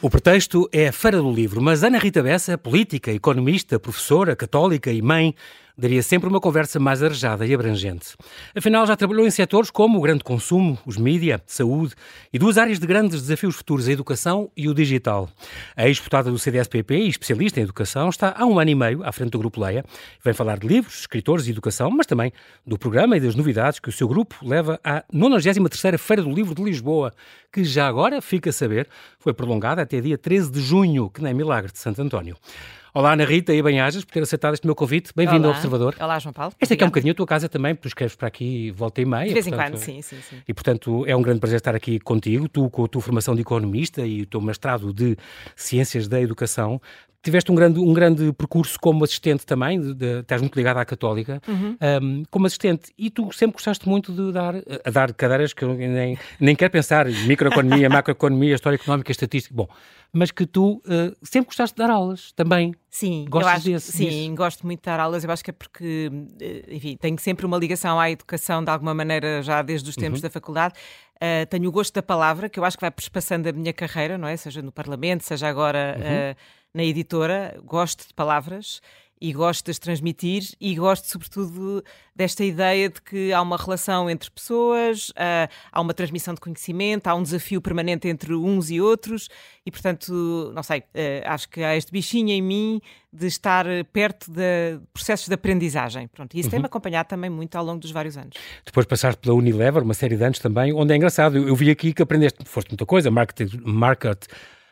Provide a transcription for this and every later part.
O pretexto é a Feira do Livro, mas Ana Rita Bessa, política, economista, professora, católica e mãe, daria sempre uma conversa mais arejada e abrangente. Afinal, já trabalhou em setores como o grande consumo, os mídia, saúde e duas áreas de grandes desafios futuros, a educação e o digital. A ex-deputada do CDS-PP e especialista em educação está há um ano e meio à frente do Grupo Leia. Vem falar de livros, escritores e educação, mas também do programa e das novidades que o seu grupo leva à 93ª Feira do Livro de Lisboa, que já agora, fica a saber, foi prolongada até dia 13 de junho, que nem milagre de Santo António. Olá, Ana Rita e Banhajas, por ter aceitado este meu convite. Bem-vindo ao Observador. Olá, João Paulo. Esta aqui é um bocadinho a tua casa também, tu escreves para aqui volta e meia. De vez portanto, em quando, sim, sim, sim. E, portanto, é um grande prazer estar aqui contigo, tu com a tua formação de economista e o teu mestrado de Ciências da Educação. Tiveste um grande, um grande percurso como assistente também, de, de, estás muito ligado à Católica, uhum. um, como assistente, e tu sempre gostaste muito de dar, a dar cadeiras que eu nem, nem quero pensar, microeconomia, macroeconomia, história económica, estatística, bom, mas que tu uh, sempre gostaste de dar aulas também. Sim, Gostas acho, desse, sim, disso? gosto muito de dar aulas. Eu acho que é porque, eh, enfim, tenho sempre uma ligação à educação de alguma maneira já desde os tempos uhum. da faculdade. Uh, tenho o gosto da palavra, que eu acho que vai passando a minha carreira, não é? Seja no Parlamento, seja agora uhum. uh, na editora. Gosto de palavras e gosto de as transmitir e gosto, sobretudo, desta ideia de que há uma relação entre pessoas, uh, há uma transmissão de conhecimento, há um desafio permanente entre uns e outros e, portanto, não sei, uh, acho que há este bichinho em mim de estar perto de processos de aprendizagem. Pronto, e isso uhum. tem-me acompanhado também muito ao longo dos vários anos. Depois passaste pela Unilever, uma série de anos também, onde é engraçado, eu, eu vi aqui que aprendeste, foste muita coisa, market, market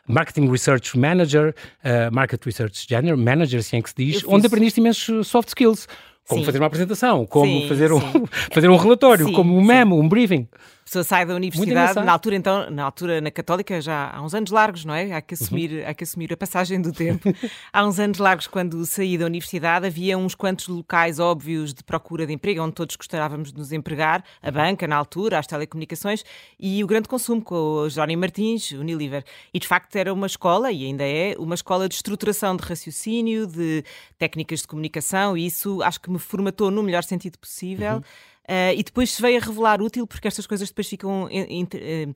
Marketing Research Manager, uh, Market Research General Manager, assim é que se diz, onde aprendeste imensos soft skills. Como sim. fazer uma apresentação, como sim, fazer, um, fazer um relatório, como um memo, um briefing pessoa sai da universidade, na altura então, na altura na Católica já há uns anos largos, não é? Há que assumir, uhum. há que assumir a passagem do tempo. há uns anos largos quando saí da universidade havia uns quantos locais óbvios de procura de emprego onde todos gostávamos de nos empregar, a banca na altura, as telecomunicações e o grande consumo com o Jerónimo Martins, Unilever. E de facto era uma escola e ainda é uma escola de estruturação de raciocínio, de técnicas de comunicação e isso acho que me formatou no melhor sentido possível. Uhum Uh, e depois se veio a revelar útil, porque estas coisas depois ficam. Uh,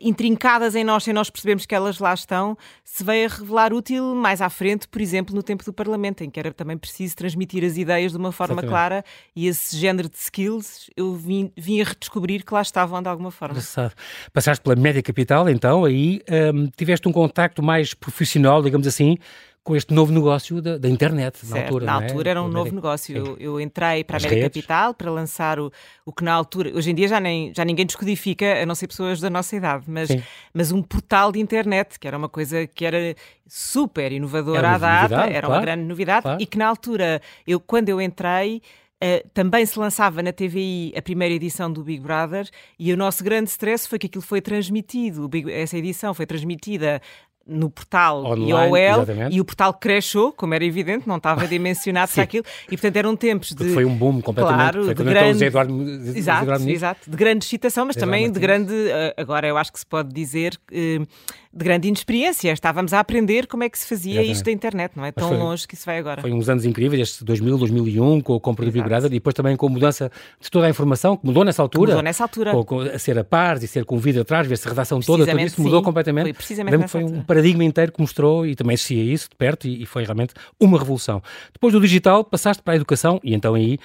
intrincadas em nós sem nós percebemos que elas lá estão, se veio a revelar útil mais à frente, por exemplo, no tempo do Parlamento, em que era também preciso transmitir as ideias de uma forma Exatamente. clara e esse género de skills eu vim, vim a redescobrir que lá estavam de alguma forma. Engraçado. Passaste pela média capital, então, aí um, tiveste um contacto mais profissional, digamos assim, com este novo negócio da, da internet certo, na altura. Na é? altura era um novo negócio. Eu, eu, entrei para a América redes. Capital para lançar o, o que na altura, hoje em dia já, nem, já ninguém descodifica, a não ser pessoas da nossa idade, mas, mas um portal de internet, que era uma coisa que era super inovadora à data, era claro, uma grande novidade, claro. e que na altura, eu, quando eu entrei, Uh, também se lançava na TVI a primeira edição do Big Brother e o nosso grande stress foi que aquilo foi transmitido, Big, essa edição foi transmitida no portal Online, IOL exatamente. e o portal crashou, como era evidente, não estava dimensionado para aquilo, e portanto eram tempos de. Foi um boom completamente. Claro, foi de grande. Eduardo, exato, Eduardo exato, de grande excitação, mas também de grande. Eh, agora eu acho que se pode dizer. Uh, de grande inexperiência. Estávamos a aprender como é que se fazia Exatamente. isto da internet, não é tão foi, longe que isso vai agora. Foi uns anos incríveis, este 2000, 2001, com a compra do Big Brother e depois também com a mudança de toda a informação, que mudou nessa altura. mudou nessa altura. Com, com, a ser a par e ser com o vídeo atrás, ver-se a redação toda, tudo isso mudou completamente. Foi precisamente Lembro que foi um paradigma inteiro que mostrou e também assistia isso de perto e, e, foi realmente uma revolução. Depois do digital, passaste para a educação e então aí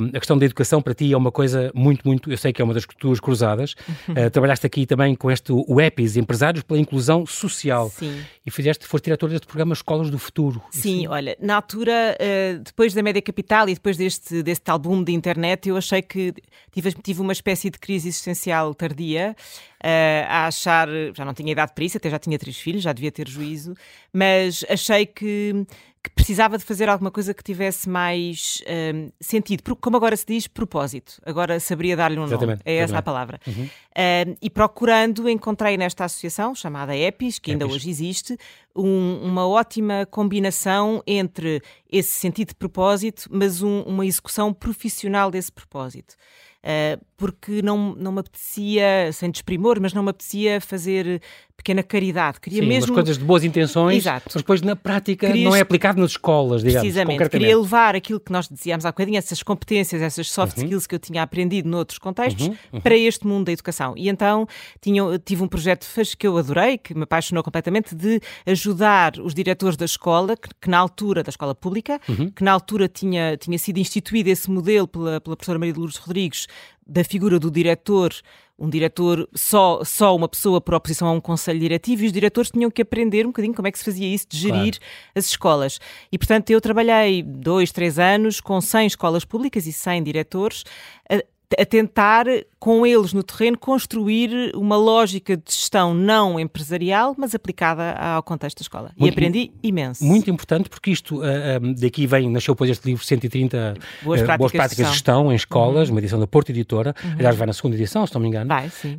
um, a questão da educação para ti é uma coisa muito, muito, eu sei que é uma das tuas cruzadas. uh, trabalhaste aqui também com este o EPIS, Empresários pela Inclusão Social. Sim. E fizeste, foste diretora deste programa Escolas do Futuro. Sim, olha, na altura, uh, depois da Média Capital e depois deste, deste álbum de internet, eu achei que tive, tive uma espécie de crise existencial tardia. Uh, a achar, já não tinha idade para isso, até já tinha três filhos, já devia ter juízo, mas achei que que precisava de fazer alguma coisa que tivesse mais um, sentido, como agora se diz, propósito. Agora saberia dar-lhe um exatamente, nome. É essa a palavra. Uhum. Um, e procurando, encontrei nesta associação, chamada EPIS, que ainda hoje existe, um, uma ótima combinação entre esse sentido de propósito, mas um, uma execução profissional desse propósito. Uh, porque não, não me apetecia, sem desprimor, mas não me apetecia fazer pequena caridade. Queria Sim, mesmo. coisas de boas intenções, Exato. mas depois na prática Querias... não é aplicado nas escolas, digamos. Precisamente. Queria levar aquilo que nós dizíamos há bocadinho, essas competências, essas soft uhum. skills que eu tinha aprendido noutros contextos, uhum. Uhum. para este mundo da educação. E então tinha, tive um projeto que eu adorei, que me apaixonou completamente, de ajudar os diretores da escola, que, que na altura, da escola pública, uhum. que na altura tinha, tinha sido instituído esse modelo pela, pela professora Maria de Lourdes Rodrigues, da figura do diretor um diretor, só, só uma pessoa por oposição a um conselho diretivo, e os diretores tinham que aprender um bocadinho como é que se fazia isso, de gerir claro. as escolas. E, portanto, eu trabalhei dois, três anos com 100 escolas públicas e 100 diretores, a tentar, com eles no terreno, construir uma lógica de gestão não empresarial, mas aplicada ao contexto da escola. Muito, e aprendi imenso. Muito importante, porque isto, uh, uh, daqui vem, nasceu depois este livro 130 Boas uh, Práticas, Boas práticas de, gestão. em Escolas, uhum. uma edição da Porto Editora, uhum. aliás vai na segunda edição, se não me engano. Vai, sim.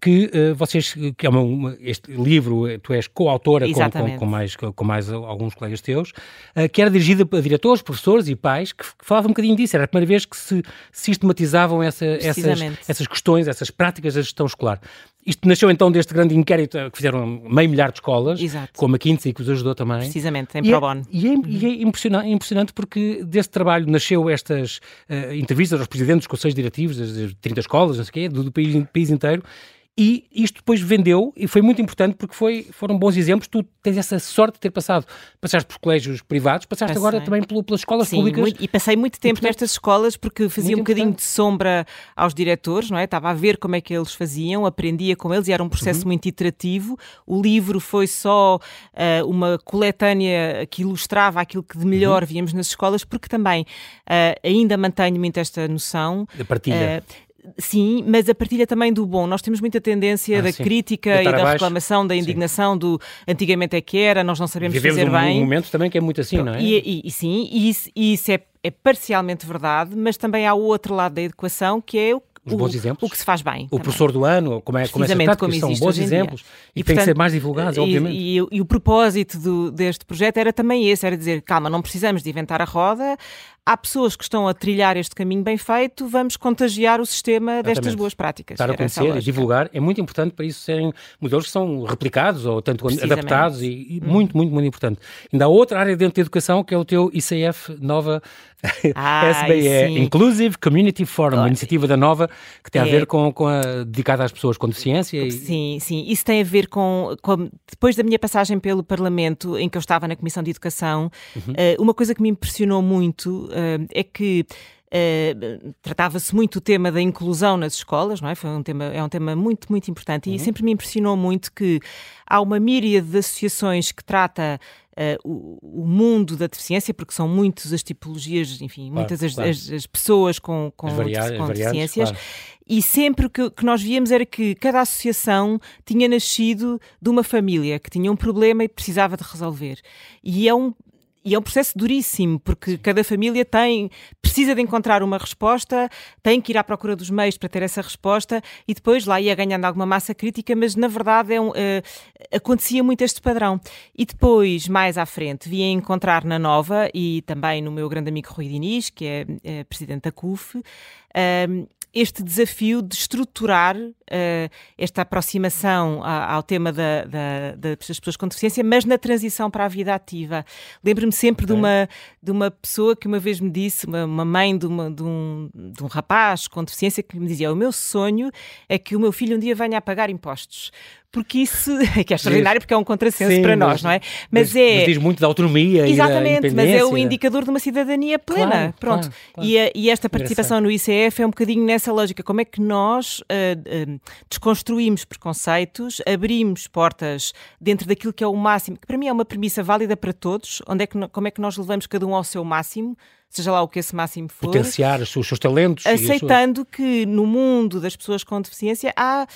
que vocês, que é uma, uma, este livro, tu és coautora com, com, com, mais, com mais alguns colegas teus, que era dirigida a diretores, professores e pais, que, que falavam um bocadinho disso, era a primeira vez que se sistematizavam essa, essas, essas questões, essas práticas da gestão escolar. Isto nasceu então deste grande inquérito que fizeram meio milhar de escolas, Exato. com a McKinsey que os ajudou também. Precisamente, em e pro bono. É, e é, e é impressionante, impressionante, porque desse trabalho nasceu estas uh, entrevistas aos presidentes dos conselhos diretivos das 30 escolas, não sei o quê, do, do país, país inteiro, e isto depois vendeu e foi muito importante porque foi, foram bons exemplos. Tu tens essa sorte de ter passado, passaste por colégios privados, passaste passei. agora também pelo, pelas escolas Sim, públicas. Muito, e passei muito tempo portanto, nestas escolas porque fazia um bocadinho importante. de sombra aos diretores, não é? Estava a ver como é que eles faziam, aprendia com eles e era um processo uhum. muito iterativo. O livro foi só uh, uma coletânea que ilustrava aquilo que de melhor uhum. víamos nas escolas, porque também uh, ainda mantenho muito esta noção. Da partilha. Uh, Sim, mas a partilha também do bom. Nós temos muita tendência ah, da sim. crítica e da abaixo. reclamação, da indignação, sim. do antigamente é que era, nós não sabemos Vivemos fazer um, bem. um momento também que é muito assim, não é? E, e, e sim, e isso, isso é, é parcialmente verdade, mas também há o outro lado da educação que é o os bons exemplos. O que se faz bem. O também. professor do ano, como é, como é tratado, como são bons exemplos e, e tem que ser mais divulgados, e, obviamente. E, e, o propósito do, deste projeto era também esse, era dizer, calma, não precisamos de inventar a roda, há pessoas que estão a trilhar este caminho bem feito, vamos contagiar o sistema Exatamente. destas boas práticas. Dar a conhecer e divulgar é muito importante para isso serem modelos que são replicados ou tanto adaptados e, e hum. muito, muito, muito importante. Ainda há outra área dentro da educação que é o teu ICF Nova ah, SBE, Inclusive Community Forum, uma iniciativa da Nova que tem é. a ver com, com a dedicada às pessoas com deficiência. E... Sim, sim. Isso tem a ver com, com, Depois da minha passagem pelo Parlamento, em que eu estava na Comissão de Educação, uhum. uh, uma coisa que me impressionou muito uh, é que Uh, tratava-se muito o tema da inclusão nas escolas, não é? Foi um tema, é um tema muito, muito importante uhum. e sempre me impressionou muito que há uma míria de associações que trata uh, o, o, mundo da deficiência, porque são muitas as tipologias, enfim, claro, muitas as, claro. as, as, pessoas com, com, com deficiências. Claro. E sempre o que, que nós víamos era que cada associação tinha nascido de uma família que tinha um problema e precisava de resolver. E é um, e é um processo duríssimo, porque cada família tem, precisa de encontrar uma resposta, tem que ir à procura dos meios para ter essa resposta e depois lá ia ganhando alguma massa crítica, mas na verdade é um, uh, acontecia muito este padrão. E depois, mais à frente, via encontrar na Nova e também no meu grande amigo Rui Diniz, que é, é presidente da CUF, uh, este desafio de estruturar uh, esta aproximação a, ao tema da, da, das pessoas com deficiência, mas na transição para a vida ativa. Lembro-me sempre okay. de, uma, de uma pessoa que uma vez me disse, uma, uma mãe de, uma, de, um, de um rapaz com deficiência, que me dizia: O meu sonho é que o meu filho um dia venha a pagar impostos porque isso que é extraordinário, porque é um contrassenso Sim, para nós, mas, não é? Mas, mas é. Mas diz muito da autonomia Exatamente, e da mas é o indicador de uma cidadania plena. Claro, Pronto. Claro, claro. E, a, e, esta participação no ICF é um bocadinho nessa lógica. Como é que nós uh, uh, desconstruímos preconceitos, abrimos portas dentro daquilo que é o máximo, que para mim é uma premissa válida para todos, onde é que, como é que nós levamos cada um ao seu máximo seja lá o que esse máximo for. Potenciar os seus, os seus talentos. Aceitando que no mundo das pessoas com deficiência há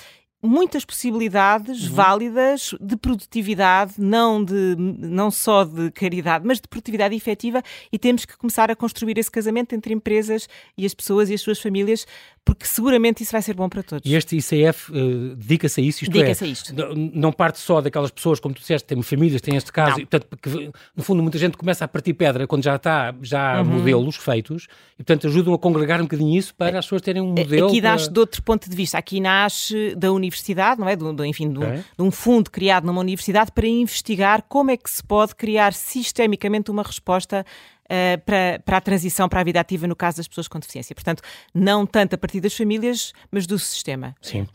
muitas possibilidades uhum. válidas de produtividade, não, de, não só de caridade, mas de produtividade efetiva, e temos que começar a construir esse casamento entre empresas e as pessoas e as suas famílias, porque seguramente isso vai ser bom para todos. E este ICF uh, eh, dedica-se a isso, isto dedica é, a isto. não parte só daquelas pessoas, como tu disseste, têm famílias, têm este caso, e, portanto, que, no fundo muita gente começa a partir pedra quando já está, já há uhum. modelos feitos, e portanto ajudam a congregar um bocadinho isso para as pessoas terem um modelo. Aqui para... nasce de outro ponto de vista, aqui nasce da universidade não é? Do, do enfim, do, okay. de um fundo criado numa universidade para investigar como é que se pode criar sistemicamente uma resposta Uh, para, para a transição para a vida ativa no caso das pessoas com deficiência. Portanto, não tanto a partir das famílias, mas do sistema. Sim.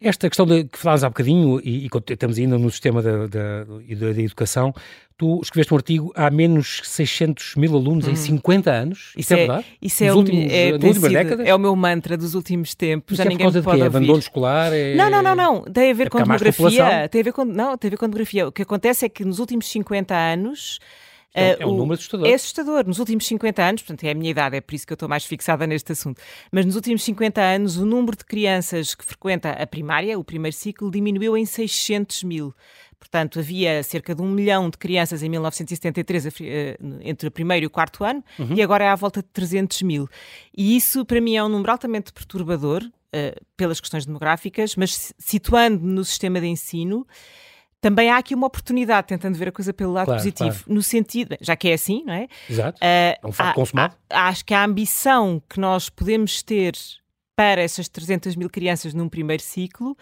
Esta questão de, que falas há bocadinho, e, e estamos ainda no sistema da, da, da, da educação, tu escreveste um artigo há menos 600 mil alunos hum. em 50 anos. Isso, isso é, é, verdade? Isso é, o, últimos, é, sido, é, o meu mantra dos últimos tempos. Isso Já é ninguém por causa de quê? Abandono escolar? É... Não, não, não, não. Tem a ver é com demografia. Tem a ver com, não, tem a ver com demografia. O que acontece é que nos últimos 50 anos é, é um número assustador. É assustador. Nos últimos 50 anos, portanto, é a minha idade, é por isso que eu estou mais fixada neste assunto, mas nos últimos 50 anos, o número de crianças que frequenta a primária, o primeiro ciclo, diminuiu em 600 mil. Portanto, havia cerca de um milhão de crianças em 1973 eh, entre o primeiro e o quarto ano, uhum. e agora é à volta de 300 mil. E isso, para mim, é um número altamente perturbador, uh, pelas questões demográficas, mas situando no sistema de ensino, também há aqui uma oportunidade, tentando ver a coisa pelo lado claro, positivo, claro. no sentido, já que é assim, não é? Exato. Uh, é um facto consumado. acho que a ambição que nós podemos ter para essas 300 mil crianças num primeiro ciclo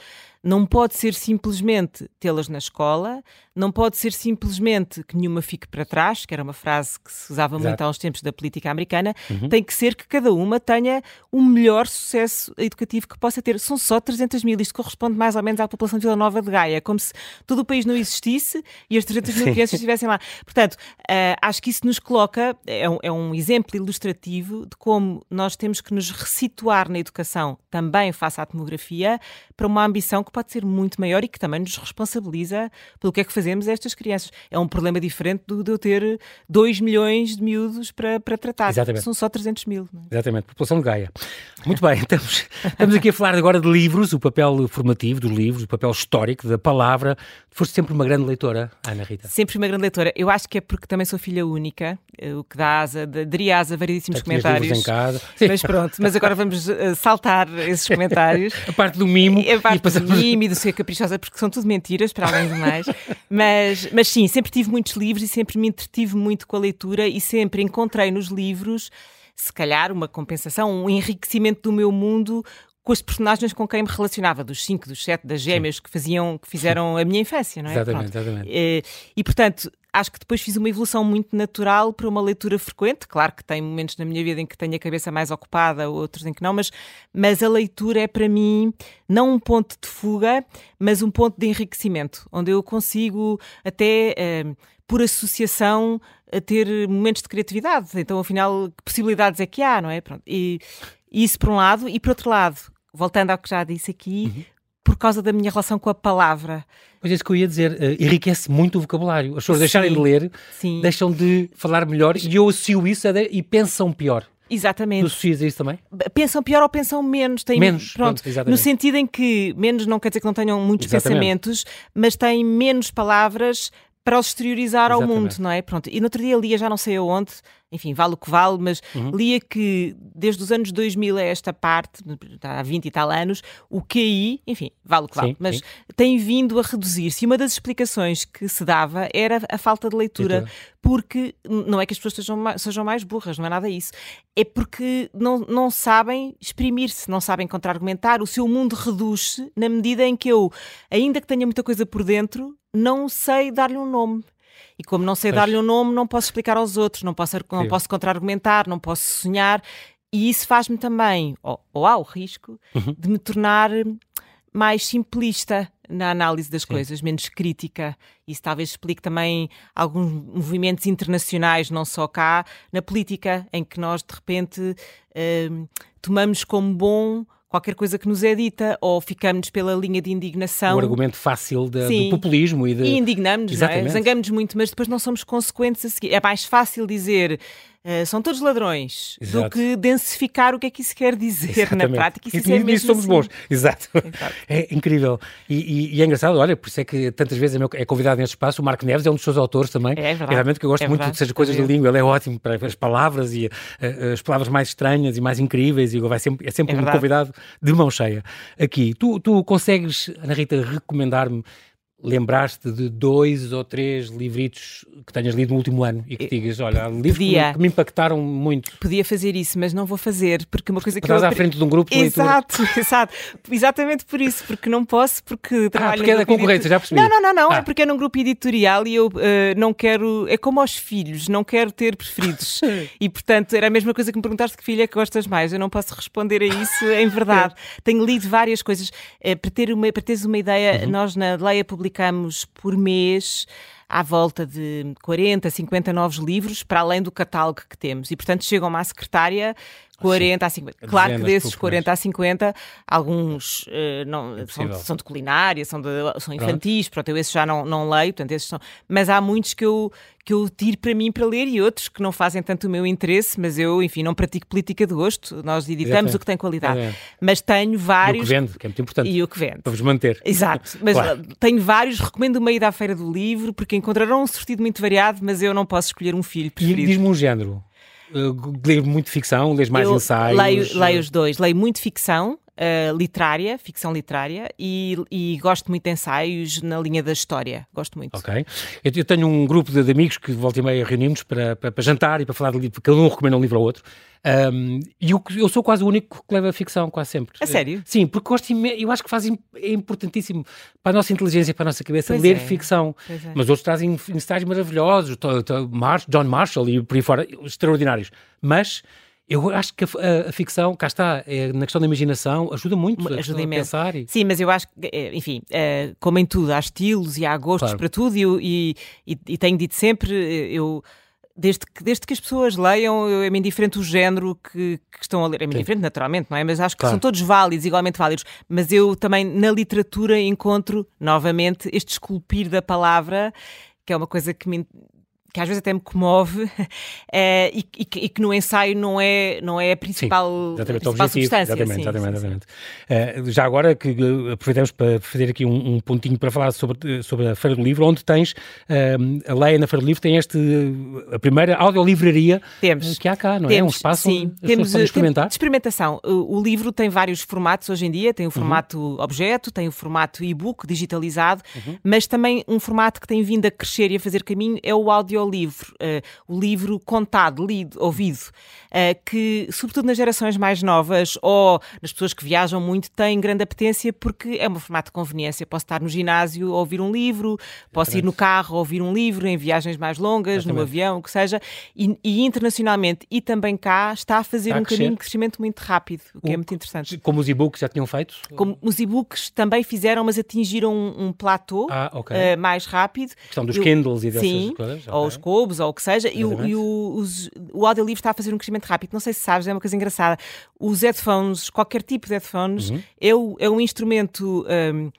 não pode ser simplesmente tê-las na escola, não pode ser simplesmente que nenhuma fique para trás, que era uma frase que se usava Exato. muito há uns tempos da política americana, uhum. tem que ser que cada uma tenha o um melhor sucesso educativo que possa ter. São só 300 mil, isto corresponde mais ou menos à população de Vila Nova de Gaia, como se todo o país não existisse e as 300 mil crianças estivessem lá. Portanto, uh, acho que isso nos coloca, é um, é um exemplo ilustrativo de como nós temos que nos resituar na educação, também face à demografia, para uma ambição que pode ser muito maior e que também nos responsabiliza pelo que é que fazemos a estas crianças. É um problema diferente do, de eu ter 2 milhões de miúdos para, para tratar. Exatamente. São só 300 mil. É? Exatamente, população de Gaia. Muito bem, estamos, estamos aqui a falar agora de livros, o papel formativo dos livros, o papel histórico da palavra. Foste sempre uma grande leitora, Ana Rita? Sempre uma grande leitora. Eu acho que é porque também sou filha única, eh, o que dá asa, daria asa a variedíssimos comentários. Livros em casa. Mas pronto, mas agora vamos uh, saltar esses comentários. a parte do mimo. A parte e passamos... e do ser caprichosa, porque são tudo mentiras, para além do mais. mas, mas sim, sempre tive muitos livros e sempre me entretive muito com a leitura e sempre encontrei nos livros se calhar uma compensação, um enriquecimento do meu mundo com as personagens com quem me relacionava, dos cinco, dos sete, das gêmeas que faziam, que fizeram a minha infância, não é? Exatamente, Pronto. exatamente. E, eh, e, portanto, acho que depois fiz uma evolução muito natural para uma leitura frequente. Claro que tem momentos na minha vida em que tenho a cabeça mais ocupada, outros em que não, mas, mas a leitura é para mim não um ponto de fuga, mas um ponto de enriquecimento, onde eu consigo até. Eh, por associação a ter momentos de criatividade. Então, afinal, que possibilidades é que há, não é? Pronto. E, isso por um lado, e por outro lado, voltando ao que já disse aqui, uhum. Por causa da minha relação com a palavra. Pois é isso que eu ia dizer, uh, enriquece muito o vocabulário. As pessoas Sim. deixarem de ler, Sim. deixam de falar melhor e eu associo isso de, e pensam pior. Exatamente. Tu associas isso também? Pensam pior ou pensam menos? Têm, menos, pronto, pronto no sentido em que menos não quer dizer que não tenham muitos exatamente. pensamentos, mas têm menos palavras para os exteriorizar Exatamente. ao mundo, não é? Pronto. E no outro dia lia, já não sei aonde, enfim, vale o que vale, mas uhum. lia que desde os anos 2000 a esta parte, há 20 e tal anos, o QI, enfim, vale o que vale, sim, mas sim. tem vindo a reduzir-se. E uma das explicações que se dava era a falta de leitura, leitura. porque não é que as pessoas sejam mais, sejam mais burras, não é nada isso. É porque não, não sabem exprimir-se, não sabem contra-argumentar. O seu mundo reduz-se na medida em que eu, ainda que tenha muita coisa por dentro, não sei dar-lhe um nome. E como não sei dar-lhe um nome, não posso explicar aos outros, não posso, não posso contra-argumentar, não posso sonhar. E isso faz-me também, ou, ou há o risco, uhum. de me tornar mais simplista na análise das Sim. coisas, menos crítica. Isso talvez explique também alguns movimentos internacionais, não só cá, na política, em que nós de repente uh, tomamos como bom qualquer coisa que nos é dita, ou ficamos pela linha de indignação. O argumento fácil de, do populismo e de. E indignamos, é? zangamos muito, mas depois não somos consequentes a seguir. É mais fácil dizer Uh, são todos ladrões, Exato. do que densificar o que é que isso quer dizer Exatamente. na prática. Isso, isso, é mesmo somos assim. bons. Exato. Exato. É incrível. E, e, e, é engraçado, olha, por isso é que tantas vezes é, meu, é convidado neste espaço. O Marco Neves é um dos seus autores também. É verdade. realmente que eu gosto é muito verdade. de seja coisas de língua. Ele é ótimo para as palavras e uh, as palavras mais estranhas e mais incríveis. E vai sempre, é sempre é um convidado de mão cheia. Aqui, tu, tu consegues, Ana Rita, recomendar-me lembraste de dois ou três livritos que tenhas lido no último ano e que digas, olha, livros que, que, me impactaram muito. Podia fazer isso, mas não vou fazer, porque uma coisa que Estás eu... à frente de um grupo de Exato, leitura. exato. Exatamente por isso, porque não posso, porque trabalho Ah, porque é da concorrência, já percebi. Não, não, não, não ah. é porque é num grupo editorial e eu uh, não quero... É como aos filhos, não quero ter preferidos. e, portanto, era a mesma coisa que me perguntaste que filho é que gostas mais. Eu não posso responder a isso em verdade. Tenho lido várias coisas. Uh, para, ter uma, para teres uma ideia, uhum. nós na Leia publicamos publicamos por mês à volta de 40, 50 novos livros, para além do catálogo que temos. E, portanto, chegam-me à secretária 40 Sim. a 50. Claro que desses 40 a 50, alguns uh, não, é são, são, de culinária, são, de, são infantis, pronto. pronto, eu esses já não, não leio, portanto, esses são. Mas há muitos que eu, que eu tiro para mim para ler e outros que não fazem tanto o meu interesse, mas eu, enfim, não pratico política de gosto, nós editamos o que tem qualidade. É. Mas tenho vários. E o que vende, que é muito importante. E o que vende. Para vos manter. Exato, mas claro. tenho vários, recomendo uma ida à Feira do Livro, porque encontrarão um sortido muito variado, mas eu não posso escolher um filho preferido. E diz-me um género. Uh, leio muito ficção, lês mais eu ensaios? Leio, leio os dois. Leio muito ficção, uh, literária, ficção literária, e, e, gosto muito de ensaios na linha da história. Gosto muito. Ok. Eu, eu tenho um grupo de, de, amigos que volta e meia reunimos para, para, para, jantar e para falar de livro, cada um recomenda um livro ao outro. Um, e eu, eu, sou quase o único que leva ficção, quase sempre. A sério? Sim, porque gosto eu acho que faz, é importantíssimo para a nossa inteligência, para a nossa cabeça, pois ler é. ficção. É. Mas outros trazem ensaios maravilhosos, John Marshall e por aí fora, extraordinários. Mas eu acho que a, a, ficção, cá está, é, na questão da imaginação, ajuda muito ajuda a, a pensar. E... Sim, mas eu acho que, eh, enfim, uh, como em tudo, há estilos e há gostos claro. para tudo, e, e, e, tenho dito sempre, eh, eu desde que, desde que as pessoas leiam, é-me indiferente o género que, que estão a ler. É-me indiferente, naturalmente, não é? Mas acho que claro. são todos válidos, igualmente válidos. Mas eu também, na literatura, encontro, novamente, este esculpir da palavra, que é uma coisa que me que às vezes até me comove é, e, e, e, que no ensaio não é, não é a principal, sim, exatamente, a principal substância. Exatamente, sim, exatamente, sim, exatamente. Uh, já agora que aproveitamos para fazer aqui um, um, pontinho para falar sobre, sobre a Feira do Livro, onde tens, uh, a Leia na Feira do Livro tem este, a primeira audiolivraria temos, que há cá, não temos, é? Um espaço sim, temos, experimentar. De experimentação. O, o, livro tem vários formatos hoje em dia, tem o formato uhum. objeto, tem o formato e-book digitalizado, uhum. mas também um formato que tem vindo a crescer e a fazer caminho é o audio audiolivro, uh, o livro contado, lido, ouvido, uh, que, sobretudo nas gerações mais novas ou nas pessoas que viajam muito, tem grande apetência porque é um formato de conveniência. Posso estar no ginásio a ouvir um livro, posso ir no carro a ouvir um livro, em viagens mais longas, Exatamente. no avião, o que seja, e, e, internacionalmente e também cá está a fazer está um a caminho de crescimento muito rápido, o que o, é muito interessante. Como os e-books já tinham feito? Como os e-books também fizeram, mas atingiram um, um platô ah, okay. uh, mais rápido. A questão dos Eu, Kindles e dessas sim, coisas? Ou os Cobos ou o que seja, e, o, e o, os, o audiolivro está a fazer um crescimento rápido. Não sei se sabes, é uma coisa engraçada. Os headphones, qualquer tipo de headphones, uhum. é, o, é um instrumento. Um,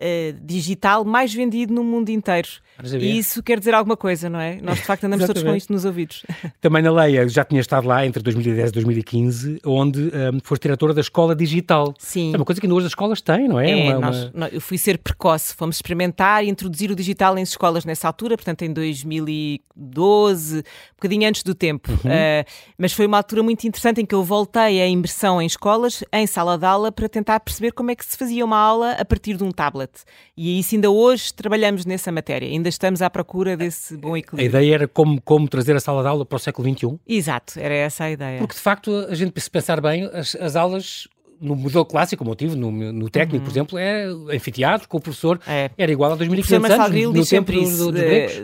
uh, digital mais vendido no mundo inteiro. E isso quer dizer alguma coisa, não é? Nós de facto andamos todos com isto nos ouvidos. Também na Leia já tinha estado lá entre 2010 e 2015, onde um, foste diretora da Escola Digital. Sim. É uma coisa que hoje as escolas têm, não é? é uma, nós, uma... eu fui ser precoce, fomos experimentar e introduzir o digital em escolas nessa altura, portanto em 2012, um bocadinho antes do tempo. Uhum. Uh, mas foi uma altura muito interessante em que eu voltei à imersão em escolas, em sala de aula, para tentar perceber como é que se fazia uma aula a partir de um tablet. E isso ainda hoje trabalhamos nessa matéria, ainda estamos à procura desse bom equilíbrio. A ideia era como, como trazer a sala de aula para o século XXI? Exato, era essa a ideia. Porque de facto, a gente, se pensar bem, as, as aulas no modelo clássico, como eu tive, no, no técnico, uhum. por exemplo, é anfiteatro, com o professor, é. era igual a 2500 anos, Grilo diz sempre isso,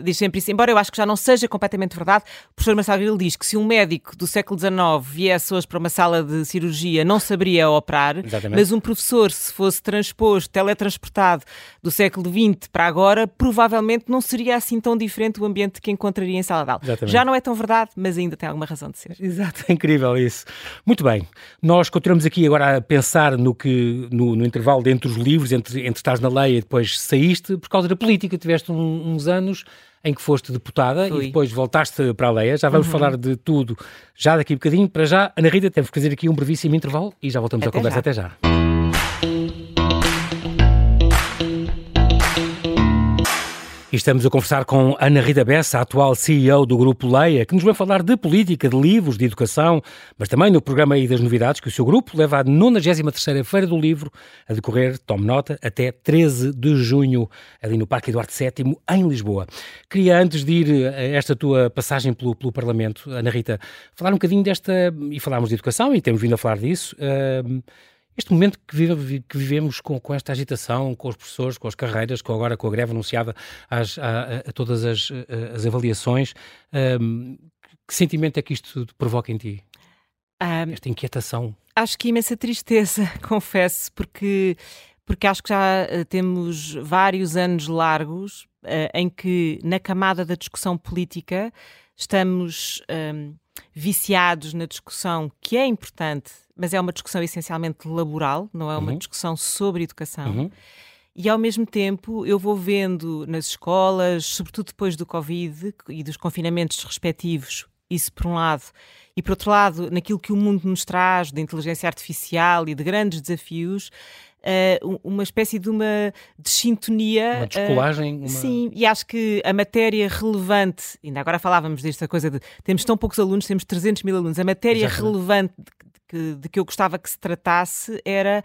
diz sempre isso, embora eu acho que já não seja completamente verdade, o professor Marcelo Grilo diz que se um médico do século XIX viesse hoje para uma sala de cirurgia, não saberia operar, Exatamente. mas um professor, se fosse transposto, teletransportado do século XX para agora, provavelmente não seria assim tão diferente o ambiente que encontraria em sala de aula. Exatamente. Já não é tão verdade, mas ainda tem alguma razão de ser. Exato, é incrível isso. Muito bem, nós continuamos aqui agora a pensar no que no, no intervalo entre os livros, entre, entre estás na lei e depois saíste, por causa da política. Tiveste um, uns anos em que foste deputada Fui. e depois voltaste para a Leia. Já vamos uhum. falar de tudo já daqui a bocadinho. Para já, Ana Rita, temos que fazer aqui um brevíssimo intervalo e já voltamos Até à conversa. Já. Até já. E estamos a conversar com Ana Rita Bessa, atual CEO do Grupo Leia, que nos vai falar de política, de livros, de educação, mas também no programa e das novidades que o seu grupo leva à 93ª Feira do Livro a decorrer, tome nota, até 13 de junho, ali no Parque Eduardo VII, em Lisboa. Queria, antes de ir a esta tua passagem pelo, pelo Parlamento, Ana Rita, falar um bocadinho desta, e falarmos de educação, e temos vindo a falar disso, uh, este momento que, vive, que vivemos com, com, esta agitação, com os professores, com as carreiras, com agora com a greve anunciada às, a, a, todas as, as avaliações, um, que sentimento é que isto provoca em ti? Um, esta inquietação? Acho que imensa tristeza, confesso, porque, porque acho que já uh, temos vários anos largos uh, em que, na camada da discussão política, estamos um, viciados na discussão que é importante mas é uma discussão essencialmente laboral, não é uma uhum. discussão sobre educação. Uhum. E ao mesmo tempo eu vou vendo nas escolas, sobretudo depois do Covid e dos confinamentos respectivos, isso por um lado, e por outro lado, naquilo que o mundo nos traz de inteligência artificial e de grandes desafios, uh, uma espécie de uma desintonia. Uma descolagem. Uh, uma... Sim, e acho que a matéria relevante, ainda agora falávamos desta coisa de temos tão poucos alunos, temos 300 mil alunos, a matéria Exatamente. relevante que, de que eu gostava que se tratasse era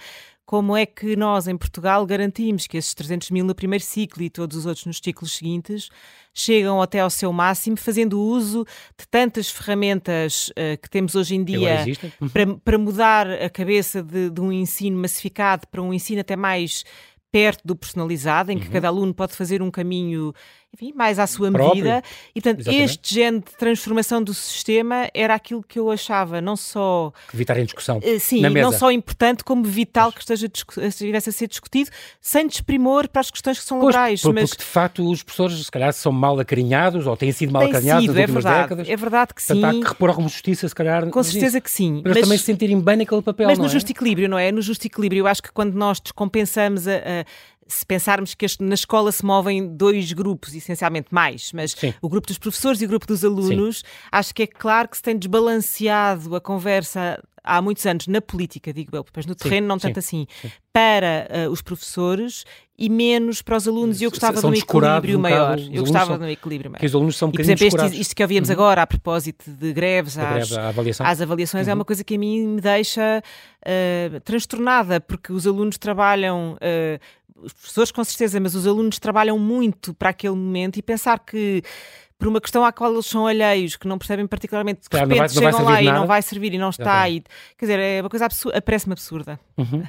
como é que nós, em Portugal, garantimos que esses 300 mil no primeiro ciclo e todos os outros nos ciclos seguintes chegam até ao seu máximo, fazendo uso de tantas ferramentas uh, que temos hoje em dia para, para, mudar a cabeça de, de um ensino massificado para um ensino até mais perto do personalizado, em que uhum. cada aluno pode fazer um caminho enfim, mais à sua Próprio. medida. E, portanto, Exatamente. este género de transformação do sistema era aquilo que eu achava não só... Evitar em discussão, uh, Sim, não só importante, como vital mas... que esteja, estivesse a ser discutido, sem desprimor para as questões que são pois, laborais. Por, mas... Porque, de facto, os professores, se calhar, são mal acarinhados, ou têm sido mal acarinhados nas é últimas verdade, décadas. É verdade que sim. Portanto, há que repor alguma justiça, se calhar. Com certeza que sim. Para mas, também se sentirem bem naquele papel, Mas no é? justo equilíbrio, não é? No justo equilíbrio. Eu acho que quando nós descompensamos a, a se pensarmos que este, na escola se movem dois grupos, essencialmente mais, mas Sim. o grupo dos professores e o grupo dos alunos, Sim. acho que é claro que se tem desbalanceado a conversa há muitos anos na política, digo eu, depois no terreno sim, não tanto sim, assim, sim. para uh, os professores e menos para os alunos. E eu gostava de um equilíbrio um maior. Eu gostava de um equilíbrio maior. Os alunos são um e, por exemplo, isto, isto, que ouvíamos uhum. agora a propósito de greves às, greve, avaliação. às, avaliações é uhum. é uma coisa que a mim me deixa uh, transtornada, porque os alunos trabalham. Uh, os professores com certeza, mas os alunos trabalham muito para aquele momento e pensar que por uma questão à qual eles são alheios, que não percebem particularmente, de claro, repente não vai, não chegam lá e não vai servir e não está. E, quer dizer, é uma coisa absurda, parece-me absurda. Uhum.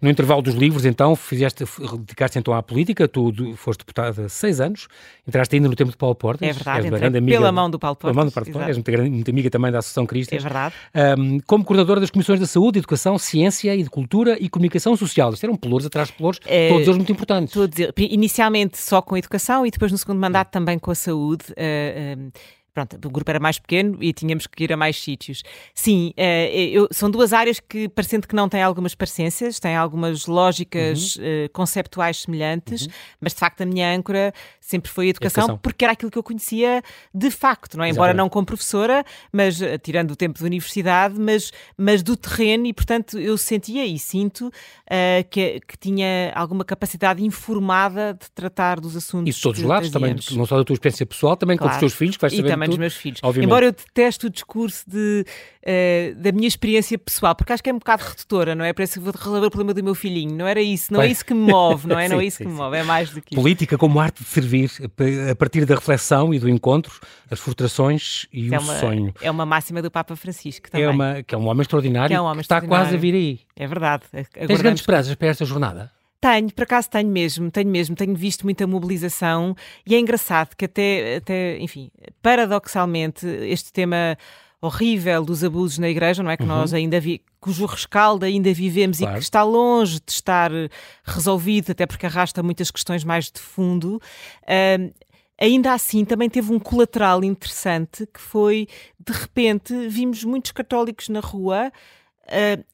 No intervalo dos livros, então, fizeste, dedicaste então à política, tu foste deputada seis anos, entraste ainda no tempo de Paulo Portas. É verdade, grande amiga, pela mão do Paulo Portas. Pela mão do Paulo Portas, és muito, muito, amiga também da Associação Cristã. É verdade. Um, como coordenadora das Comissões da Saúde, Educação, Ciência e de Cultura e Comunicação Social. Isto eram pelouros atrás de pelouros, é, todos eles muito importantes. Todos, inicialmente só com a educação e depois no segundo mandato também com a saúde. Uh, uh, pronto, o grupo era mais pequeno e tínhamos que ir a mais sítios. Sim, uh, eu, são duas áreas que, parecendo que não têm algumas parecências, têm algumas lógicas uhum. uh, conceptuais semelhantes, uhum. mas de facto a minha âncora sempre foi a educação, educação, porque era aquilo que eu conhecia de facto, não é? Embora não como professora, mas uh, tirando o tempo de universidade, mas, mas do terreno e, portanto, eu sentia e sinto que, que tinha alguma capacidade informada de tratar dos assuntos. Isso todos os lados, também, não só da tua experiência pessoal, também claro. com os teus filhos, que vais saber também dos meus filhos. Obviamente. Embora eu deteste o discurso de, uh, da minha experiência pessoal, porque acho que é um bocado redutora, não é? Parece que vou resolver o problema do meu filhinho. Não era isso, não é isso que me move, não é? sim, não é isso sim, que me move, é mais do que isso. Política como arte de servir, a partir da reflexão e do encontro, as frustrações e é o uma, sonho. É uma máxima do Papa Francisco também. É uma, que é um homem extraordinário, que, é um homem está quase a vir aí. É verdade. Tens grandes esperanças para esta jornada? Tenho, por acaso tenho mesmo, tenho mesmo, tenho visto muita mobilização e é engraçado que até, até enfim, paradoxalmente, este tema horrível dos abusos na igreja, não é? Que uhum. nós ainda vi, cujo rescaldo ainda vivemos claro. e que está longe de estar resolvido, até porque arrasta muitas questões mais de fundo. Uh, ainda assim também teve um colateral interessante que foi, de repente, vimos muitos católicos na rua Uh,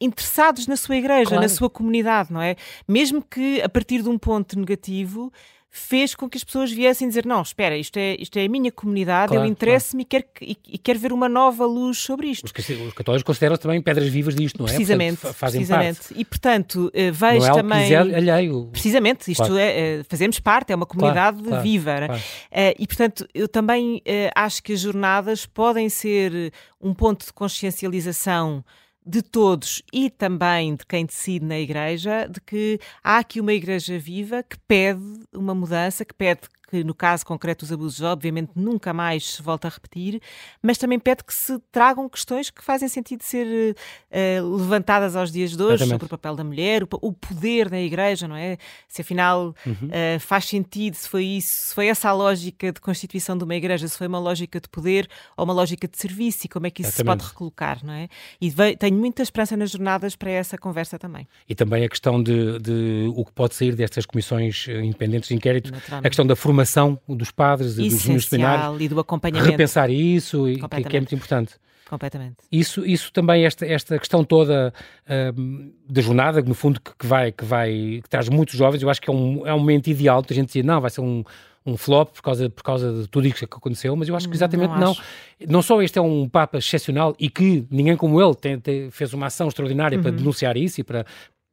interessados na sua igreja, claro. na sua comunidade, não é? Mesmo que a partir de um ponto negativo fez com que as pessoas viessem dizer: não, espera, isto é, isto é a minha comunidade, claro, eu interesso-me claro. e, quero, e, e quero ver uma nova luz sobre isto. Os, os católicos consideram também pedras vivas disto, não é? Precisamente. Portanto, fazem precisamente. Parte. E, portanto, eh, vejo não é também. alheio. Precisamente, isto claro. é, fazemos parte, é uma comunidade viva. Uh, e, portanto, eu também acho que as jornadas podem ser um ponto de consciencialização de todos e também de quem decide na Igreja, de que há aqui uma Igreja viva que pede uma mudança, que pede que no caso concreto dos abusos, obviamente, nunca mais se volta a repetir, mas também pede que se tragam questões que fazem sentido ser uh, levantadas aos dias de hoje, Exatamente. sobre o papel da mulher, o, o, poder da Igreja, não é? Se afinal uhum. uh, faz sentido, se foi isso, se foi essa a lógica de constituição de uma Igreja, se foi uma lógica de poder ou uma lógica de serviço e como é que isso Exatamente. se pode recolocar, não é? E tenho muita esperança nas jornadas para essa conversa também. E também a questão de, de o que pode sair destas comissões independentes de inquérito, a questão da formação formação dos padres e dos missionários. e do acompanhamento. Repensar isso, e, que, que é muito importante. Completamente. Isso, isso também, esta, esta questão toda uh, da jornada, no fundo, que, que, vai, que vai, que traz muitos jovens, eu acho que é um, é um momento ideal. Muita gente dizia, não, vai ser um, um flop por causa, por causa de tudo isso que aconteceu, mas eu acho que exatamente não. Não, não só este é um Papa excepcional e que ninguém como ele tem, tem, fez uma ação extraordinária uhum. para denunciar isso e para,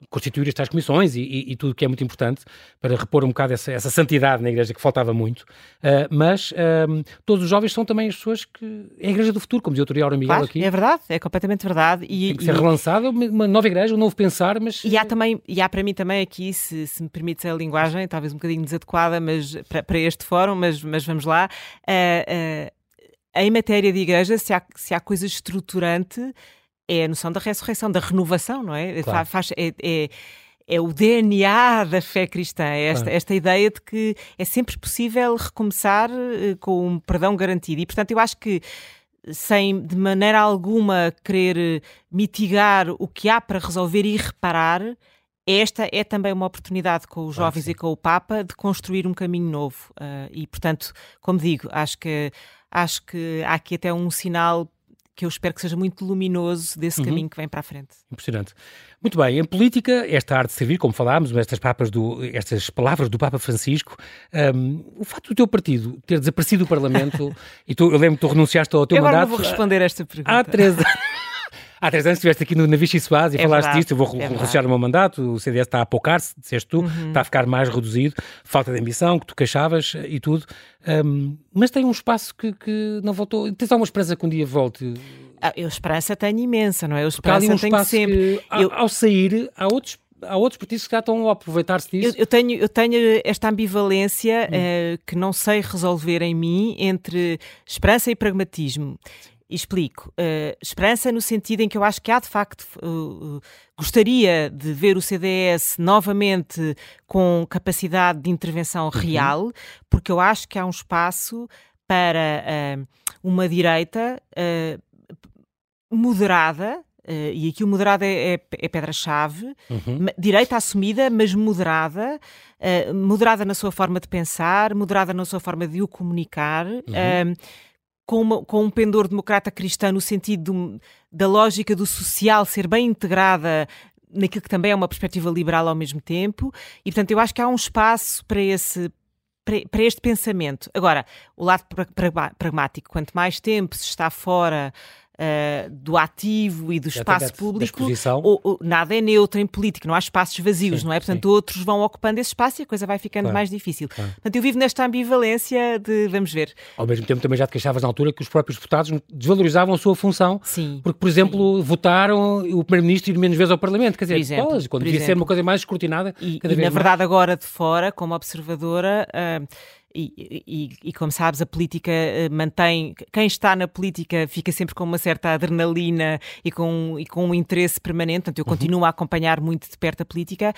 constituir estas comissões e, e, e, tudo que é muito importante para repor um bocado essa, essa santidade na Igreja que faltava muito. Uh, mas uh, todos os jovens são também as pessoas que. É a Igreja do futuro, como dizia o Toriel Miguel claro, aqui. É verdade, é completamente verdade. E, Tem que ser relançada uma nova Igreja, um novo pensar, mas. E há também, e há para mim também aqui, se, se me permite a linguagem, talvez um bocadinho desadequada mas, para, para este fórum, mas, mas vamos lá. Uh, em matéria de Igreja, se há, se há coisa estruturante é a noção da ressurreição, da renovação, não é? Claro. Faz, é, é, é, o DNA da fé cristã, é esta, claro. esta ideia de que é sempre possível recomeçar uh, com um perdão garantido. E, portanto, eu acho que sem de maneira alguma querer mitigar o que há para resolver e reparar, esta é também uma oportunidade com os jovens ah, e com o Papa de construir um caminho novo. Uh, e, portanto, como digo, acho que, acho que há aqui até um sinal que eu espero que seja muito luminoso desse uhum. caminho que vem para a frente. Impressionante. Muito bem, em política, esta arte de servir, como falámos, estas, papas do, estas palavras do Papa Francisco, um, o facto do teu partido ter desaparecido do Parlamento, e tu, eu lembro que tu renunciaste ao teu eu mandato. Agora não vou responder esta pergunta. Há três anos. Há três anos estiveste aqui no, na Vichy Soaz e é falaste verdade, disto, eu vou é renunciar o meu mandato, o CDS está a apocar-se, disseste tu, uhum. está a ficar mais reduzido, falta de ambição, que tu queixavas e tudo. Um, mas tem um espaço que, que não voltou. Tens alguma esperança que um dia volte? Ah, eu esperança tenho imensa, não é? Eu esperança um tenho sempre. Que, eu... ao, sair, há outros há outros partidos que já estão a aproveitar-se disso. Eu, eu, tenho, eu tenho esta ambivalência hum. uh, que não sei resolver em mim entre esperança e pragmatismo. Explico. Uh, esperança no sentido em que eu acho que há de facto. Uh, gostaria de ver o CDS novamente com capacidade de intervenção uhum. real, porque eu acho que há um espaço para uh, uma direita moderada, Uh, e aqui o moderado é, é, é pedra-chave, uhum. direita assumida, mas moderada, uh, moderada na sua forma de pensar, moderada na sua forma de o comunicar, uhum. Com, uma, com um pendor democrata cristão no sentido do, da lógica do social ser bem integrada naquilo que também é uma perspectiva liberal ao mesmo tempo, e portanto eu acho que há um espaço para esse para este pensamento. Agora, o lado pragmático, quanto mais tempo se está fora uh, do ativo e do espaço público, ou, ou, nada é neutro em política, não há espaços vazios, sim, não é? Portanto, sim. outros vão ocupando esse espaço e a coisa vai ficando claro, mais difícil. Claro. Portanto, eu vivo nesta ambivalência de vamos ver. Ao mesmo tempo, também já te queixavas na altura que os próprios deputados desvalorizavam a sua função, sim, porque, por exemplo, votaram o Primeiro-Ministro ir menos vezes ao Parlamento, quer dizer, exemplo, bolas, quando devia exemplo. ser uma coisa mais escrutinada. E, e na verdade, agora de fora, como observadora. Uh, e, e, e, como sabes, a política eh, mantém. Quem está na política fica sempre com uma certa adrenalina e com, e com um interesse permanente. Portanto, eu uhum. continuo a acompanhar muito de perto a política.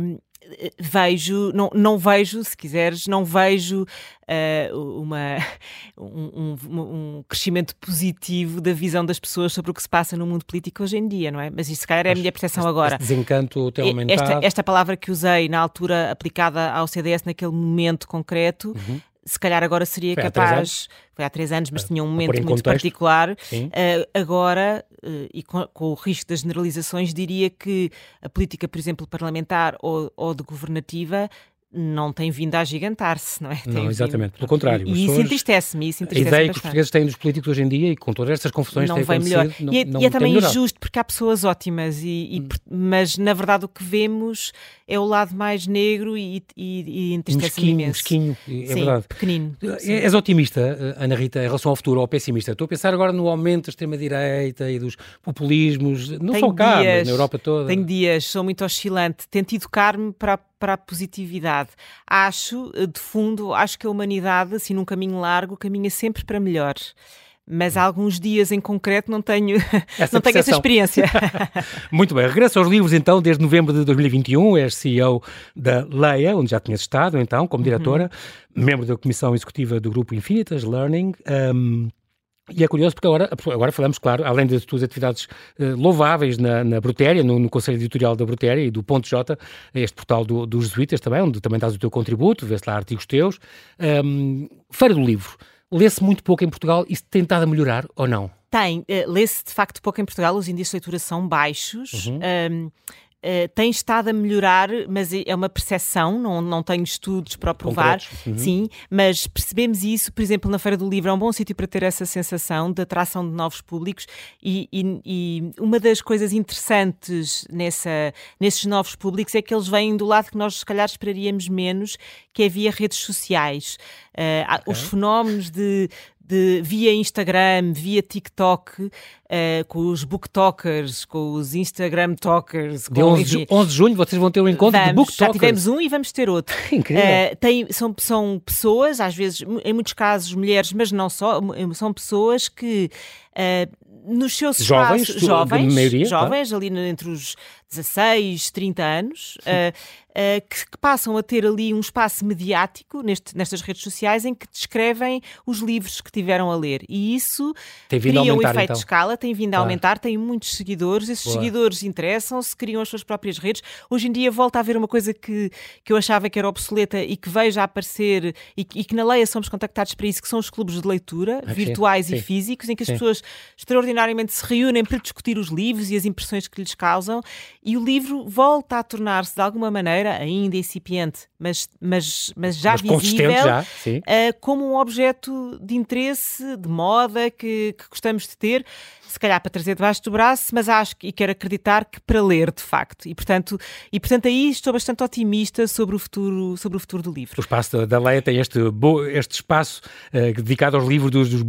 Um, vejo, não, não vejo, se quiseres, não vejo uh, uma, um, um, um, crescimento positivo da visão das pessoas sobre o que se passa no mundo político hoje em dia, não é? Mas isso, se calhar, é a minha percepção agora. Este desencanto tem aumentado. Esta, esta palavra que usei na altura aplicada ao CDS naquele momento concreto, uhum se calhar agora seria foi capaz, foi há três anos, mas é, tinha um momento muito contexto. particular. Uh, agora, uh, e com, com, o risco das generalizações, diria que a política, por exemplo, parlamentar ou, ou de governativa, não tem vindo a agigantar-se, não é? Tem não, exatamente, vindo... pelo contrário. E, isso entristece-me. Isso entristece a ideia bastante. que os portugueses têm dos políticos hoje em dia e com todas estas confusões não têm vem melhor. Não, e é, não e é também melhorado. injusto porque há pessoas ótimas, e, e, hum. mas na verdade o que vemos é o lado mais negro e, e, e entristece-me imenso. Mesquinho, é sim, verdade. pequenino. Sim. És otimista, Ana Rita, em relação ao futuro ou pessimista? Estou a pensar agora no aumento da extrema-direita e dos populismos, não só cá, dias, mas na Europa toda. Tenho dias, sou muito oscilante, tento educar-me para para a positividade. Acho, de fundo, acho que a humanidade, assim, num caminho largo, caminha sempre para melhor mas há alguns dias em concreto não tenho essa, não tenho essa experiência. Muito bem, regresso aos livros então, desde novembro de 2021, és CEO da Leia, onde já tinhas estado então como diretora, uhum. membro da Comissão Executiva do Grupo Infinitas Learning. Um, e é curioso porque agora, agora falamos, claro, além das tuas atividades uh, louváveis na, na Brutéria, no, no, Conselho Editorial da Brutéria e do Ponto J, este portal do, dos jesuítas também, onde também dás o teu contributo, vês lá artigos teus. Um, Feira do Livro, lê-se muito pouco em Portugal, isso tem estado a melhorar ou não? Tem, uh, lê-se de facto pouco em Portugal, os índices de leitura são baixos. Uhum. Um, Uh, tem estado a melhorar, mas é, é uma percepção, não, não tenho estudos para provar, uhum. sim, mas percebemos isso, por exemplo, na Feira do Livro, é um bom sítio para ter essa sensação de atração de novos públicos e, e, e, uma das coisas interessantes nessa, nesses novos públicos é que eles vêm do lado que nós se calhar esperaríamos menos, que é via redes sociais. Uh, okay. Os fenómenos de, de, via Instagram, via TikTok, uh, com os booktokers, com os Instagram talkers. Com, de 11, enfim, 11 de junho vocês vão ter um encontro vamos, de booktokers. Já tivemos um e vamos ter outro. Incrível. Uh, tem, são, são pessoas, às vezes, em muitos casos mulheres, mas não só, são pessoas que uh, nos seus jovens, espaços, jovens, maioria, jovens tá? ali entre os 16, 30 anos, que, que, passam a ter ali um espaço mediático neste, nestas redes sociais em que descrevem os livros que tiveram a ler. E isso cria um efeito então. de escala, tem vindo a claro. aumentar, tem muitos seguidores, esses Boa. seguidores interessam-se, criam as suas próprias redes. Hoje em dia volta a haver uma coisa que, que eu achava que era obsoleta e que veio a aparecer e, e que na Leia somos contactados para isso, que são os clubes de leitura, ah, virtuais sim, e sim. físicos, em que as sim. pessoas extraordinariamente se reúnem para discutir os livros e as impressões que lhes causam e o livro volta a tornar-se de alguma maneira, ainda incipiente, mas, mas, mas já mas visível, já, uh, como um objeto de interesse, de moda que, que gostamos de ter se calhar para trazer debaixo do braço, mas acho e quero acreditar que para ler de facto. E portanto, e portanto aí estou bastante otimista sobre o futuro, sobre o futuro do livro. O espaço da Leia tem este, este espaço uh, dedicado aos livros dos, dos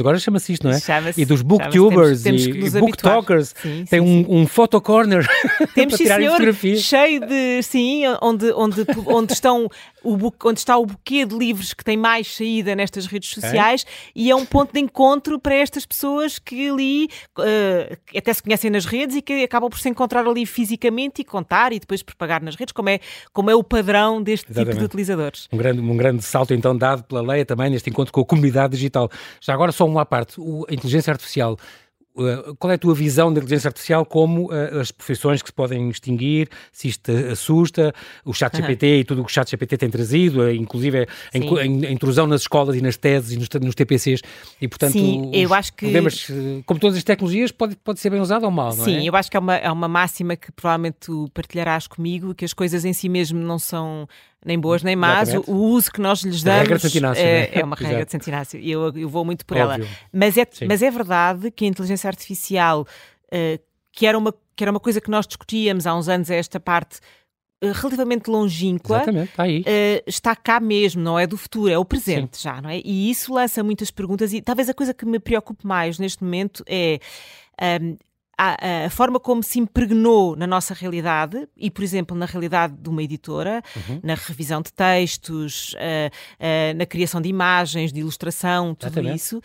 agora chama-se isto, não é? Chama-se. E dos booktubers temos, temos e, e booktalkers. Sim, tem sim, um, sim. um photocorner temos, para tirar senhor, fotografias. cheio de, sim, onde, onde, onde estão o onde está o buquê de livros que tem mais saída nestas redes sociais é. e é um ponto de encontro para estas pessoas que ali uh, até se conhecem nas redes e que acabam por se encontrar ali fisicamente e contar e depois propagar nas redes, como é, como é o padrão deste Exatamente. tipo de utilizadores. Um grande, um grande salto então dado pela lei também neste encontro com a comunidade digital. Já agora só uma parte, a inteligência artificial qual é a tua visão da inteligência artificial como uh, as profissões que se podem extinguir, se isto assusta, o chat GPT uhum. e tudo o que o chat GPT tem trazido, uh, inclusive a, a, intrusão nas escolas e nas teses e nos, nos TPCs e portanto Sim, eu acho que problemas, como todas as tecnologias pode, pode ser bem usado ou mal, não Sim, é? Sim, eu acho que é uma, é uma máxima que provavelmente tu partilharás comigo, que as coisas em si mesmo não são nem boas nem más, o, uso que nós lhes damos é, é, uma regra de Santinácio e eu, eu vou muito por Óbvio. ela. Mas é, mas é verdade que a inteligência artificial, uh, que, era uma, que era uma coisa que nós discutíamos há uns anos, é esta parte uh, relativamente longínqua, está, aí. Uh, está cá mesmo, não é do futuro, é o presente Sim. já, não é? E isso lança muitas perguntas e talvez a coisa que me preocupe mais neste momento é. Um, a, a, forma como se impregnou na nossa realidade e, por exemplo, na realidade de uma editora, uhum. na revisão de textos, uh, uh, na criação de imagens, de ilustração, tudo Exatamente. isso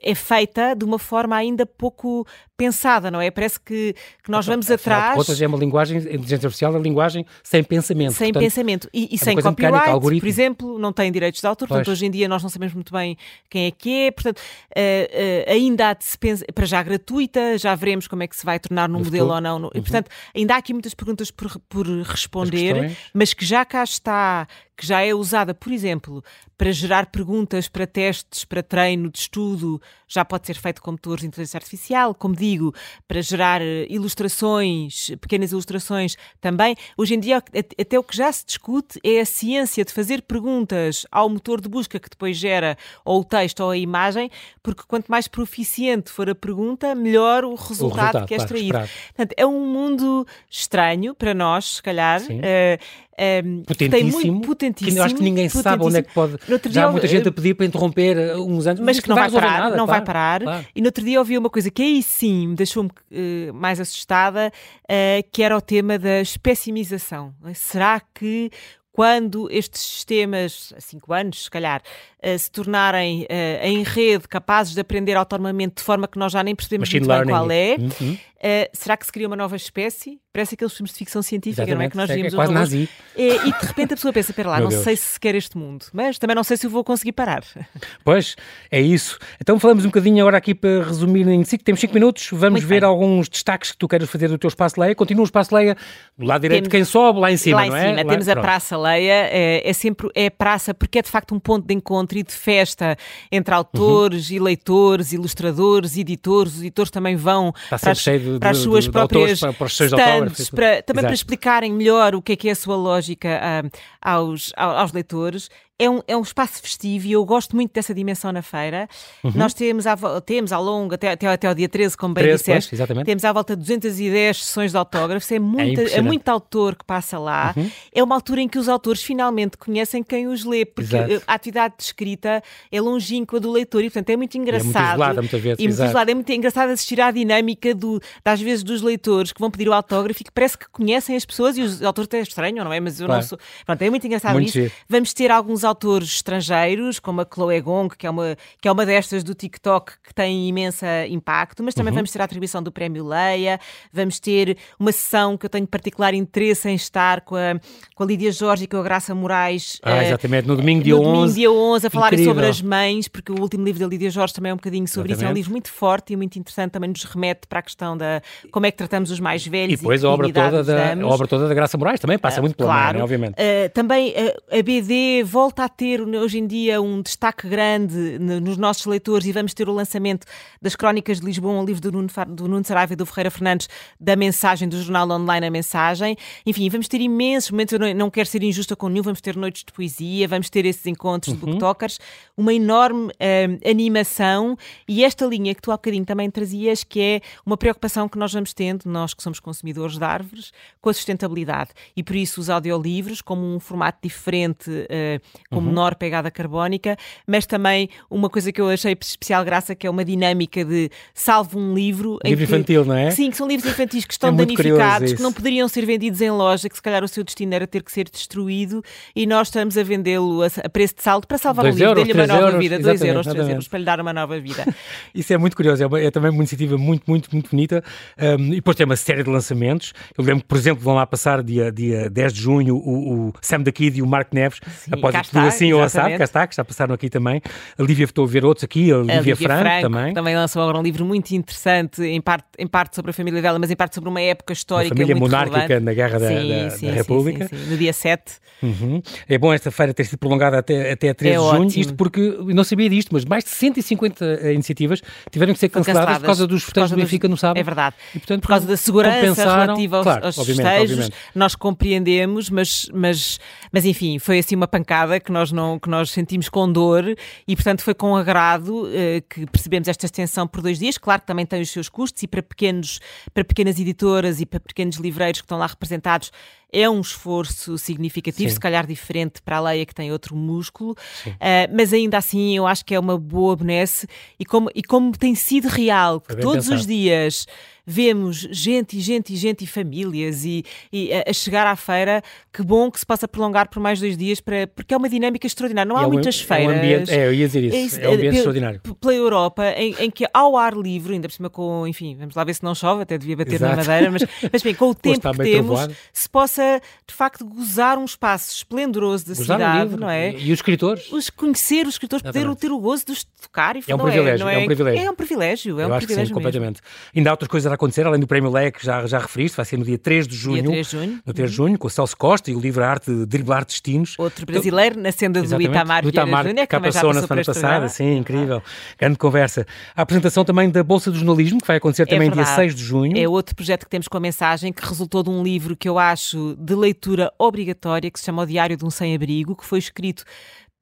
é feita de uma forma ainda pouco pensada, não é? Parece que, que nós vamos atrás. Contas, é uma linguagem, a inteligência artificial é linguagem sem pensamento. Sem portanto, pensamento. E, e é sem copyright, mecânica, por exemplo, não tem direitos de autor, pois. portanto, hoje em dia nós não sabemos muito bem quem é que é, portanto, uh, uh, ainda há de se pensar, para já gratuita, já veremos como é que se vai tornar no, no modelo futuro. ou não. No, uhum. E, portanto, ainda há aqui muitas perguntas por, por responder, mas que já cá está, que já é usada, por exemplo, para gerar perguntas para testes, para treino de estudo, já pode ser feito com motores de inteligência artificial, como digo, para gerar eh, ilustrações, pequenas ilustrações também. Hoje em dia, até o que já se discute é a ciência de fazer perguntas ao motor de busca que depois gera ou o texto ou a imagem, porque quanto mais proficiente for a pergunta, melhor o resultado, o resultado que é extraído. Portanto, é um mundo estranho para nós, se calhar. Uh, um, potentíssimo, potentíssimo. Que eu acho que ninguém sabe onde é que pode. Já há muita eu, gente a pedir para interromper uh, uns anos, mas que não, vai, parar, nada, não claro, vai parar. Claro. E no outro dia ouvi uma coisa que aí sim me deixou-me uh, mais assustada, uh, que era o tema da especimização. Será que quando estes sistemas, há cinco anos, se calhar, uh, se tornarem uh, em rede capazes de aprender autonomamente de forma que nós já nem percebemos Machine muito bem qual é, uhum. uh, será que se cria uma nova espécie? Parece aqueles filmes de ficção científica, Exatamente. não é? Que nós é vimos é, quase nazi. É, e de repente a pessoa pensa: pera lá, não Deus. sei se quer este mundo, mas também não sei se eu vou conseguir parar. Pois, é isso. Então falamos um bocadinho agora aqui para resumir em cinco, temos cinco minutos, vamos muito ver bem. alguns destaques que tu queres fazer do teu espaço Leia. Continua o espaço Leia do lado direito temos, quem sobe, lá em cima, lá não é? Lá em cima, temos a Praça Leia, é, é sempre é praça porque é de facto um ponto de encontro e de festa entre autores uhum. e leitores, ilustradores, editores. Os editores também vão para as, de, para as, suas de, próprias para, para os seus stands, para, também Exato. para explicarem melhor o que é que é a sua lógica uh, aos, aos leitores é um, é um espaço festivo e eu gosto muito dessa dimensão na feira. Uhum. Nós temos, à, temos ao longo, até, até, até ao dia 13, como bem 13, disseste, pois, temos à volta de 210 sessões de autógrafos. É, muita, é, é, muito autor que passa lá. Uhum. É uma altura em que os autores finalmente conhecem quem os lê, porque Exato. a atividade de escrita é longínqua do leitor e, portanto, é muito engraçado. É muito isolada, muitas vezes. E muito isolada. É muito engraçado assistir à dinâmica do, das vezes dos leitores que vão pedir o autógrafo e que parece que conhecem as pessoas e os autores até estranham, não é? Mas eu claro. não sou. Pronto, é muito engraçado muito isso. Vamos ter alguns autores estrangeiros, como a Chloe Gong, que é uma, que é uma destas do TikTok que tem imensa impacto, mas também uhum. vamos ter a atribuição do Prémio Leia, vamos ter uma sessão que eu tenho particular interesse em estar com a, com a Lídia Jorge e com a Graça Moraes. Ah, uh, exatamente, no domingo dia no 11. Domingo dia 11, a falarem sobre as mães, porque o último livro da Lídia Jorge também é um bocadinho sobre exatamente. isso. É um livro muito forte e muito interessante, também nos remete para a questão da como é que tratamos os mais velhos e depois e a obra toda da a obra toda da Graça Moraes também passa uh, muito pela claro. mãe, né, obviamente. Uh, também a BD volta a ter hoje em dia um destaque grande nos nossos leitores e vamos ter o lançamento das Crónicas de Lisboa, um livro do Nuno, do Nuno Saraiva e do Ferreira Fernandes, da mensagem do jornal online A Mensagem. Enfim, vamos ter imensos momentos, eu não quero ser injusta com nenhum, vamos ter noites de poesia, vamos ter esses encontros uhum. de booktokers, uma enorme uh, animação e esta linha que tu há bocadinho também trazias, que é uma preocupação que nós vamos tendo, nós que somos consumidores de árvores, com a sustentabilidade. E por isso os audiolivros, como um formato diferente, uh, com uhum. menor pegada carbónica, mas também uma coisa que eu achei especial graça, que é uma dinâmica de salvo um livro. Livro que, infantil, não é? Sim, que são livros infantis que estão é danificados, que não poderiam ser vendidos em loja, que se calhar o seu destino era ter que ser destruído e nós estamos a vendê-lo a, preço de saldo para salvar dois um livro, dar-lhe uma nova euros, vida. 2 euros, 3 euros, para lhe dar uma nova vida. Isso é muito curioso, é, uma, é, também uma iniciativa muito, muito, muito bonita. Um, e depois tem uma série de lançamentos. Eu lembro que, por exemplo, vão lá passar dia, dia 10 de junho o, o Sam da Kid e o Mark Neves, Sim, após tudo assim ou assado, cá está, que já passaram aqui também. A Lívia, estou a ver outros aqui, a Lívia, Franco, Franco, também. Também lançou agora um livro muito interessante, em parte, em parte sobre a família dela, mas em parte sobre uma época histórica. A família muito monárquica relevante. na Guerra da, sim, da, sim, da República. Sim, no dia 7. Uhum. É bom esta feira ter sido prolongada até, até 13 é de junho, ótimo. isto porque, eu não sabia disto, mas mais de 150 eh, iniciativas tiveram que ser canceladas, canceladas por causa dos festejos do Benfica no sábado. É verdade. E, portanto, por causa da segurança relativa aos, claro, aos obviamente, festejos, obviamente. nós compreendemos, mas, mas, mas enfim, foi assim uma pancada que nós, não, que nós sentimos com dor e, portanto, foi com agrado uh, que percebemos esta extensão por dois dias. Claro que também tem os seus custos e para, pequenos, para pequenas editoras e para pequenos livreiros que estão lá representados é um esforço significativo, Sim. se calhar diferente para a Leia que tem outro músculo, uh, mas ainda assim eu acho que é uma boa benesse e como, e como tem sido real, que todos pensado. os dias vemos gente e gente e gente e famílias e, e a, a, chegar à feira, que bom que se possa prolongar por mais dois dias, para, porque é uma dinâmica extraordinária. Não há é muitas feiras. É, um ambiente, é, eu ia dizer isso, é, é um ambiente extraordinário. Pela Europa, em, em, que ao ar livre, ainda por cima com, enfim, vamos lá ver se não chove, até devia bater Exato. na madeira, mas, mas bem, com o tempo que temos, trovoado. se possa de facto, gozar um espaço esplendoroso da gozar cidade, não é? E os escritores? Os, conhecer os escritores, poder ter o gozo de os tocar e é um, privilégio, é, é, um privilégio. É um privilégio, é um Eu privilégio. Acho que sim, completamente. Ainda há outras coisas a acontecer, além do Prémio LEC, já, já referiste, vai ser no dia 3 de junho. Dia 3 de junho. No 3 de junho, com o Celso Costa e o livro Arte de Driblar Destinos. Outro brasileiro, então, na senda do Itamar, do Itamar Júnior, que cá passou na semana passada. Sim, incrível. Grande conversa. A apresentação também da Bolsa do Jornalismo, que vai acontecer também dia 6 de junho. É outro projeto que temos com a mensagem que resultou de um livro que eu acho de leitura obrigatória, que se chama O Diário de um Sem-Abrigo, que foi escrito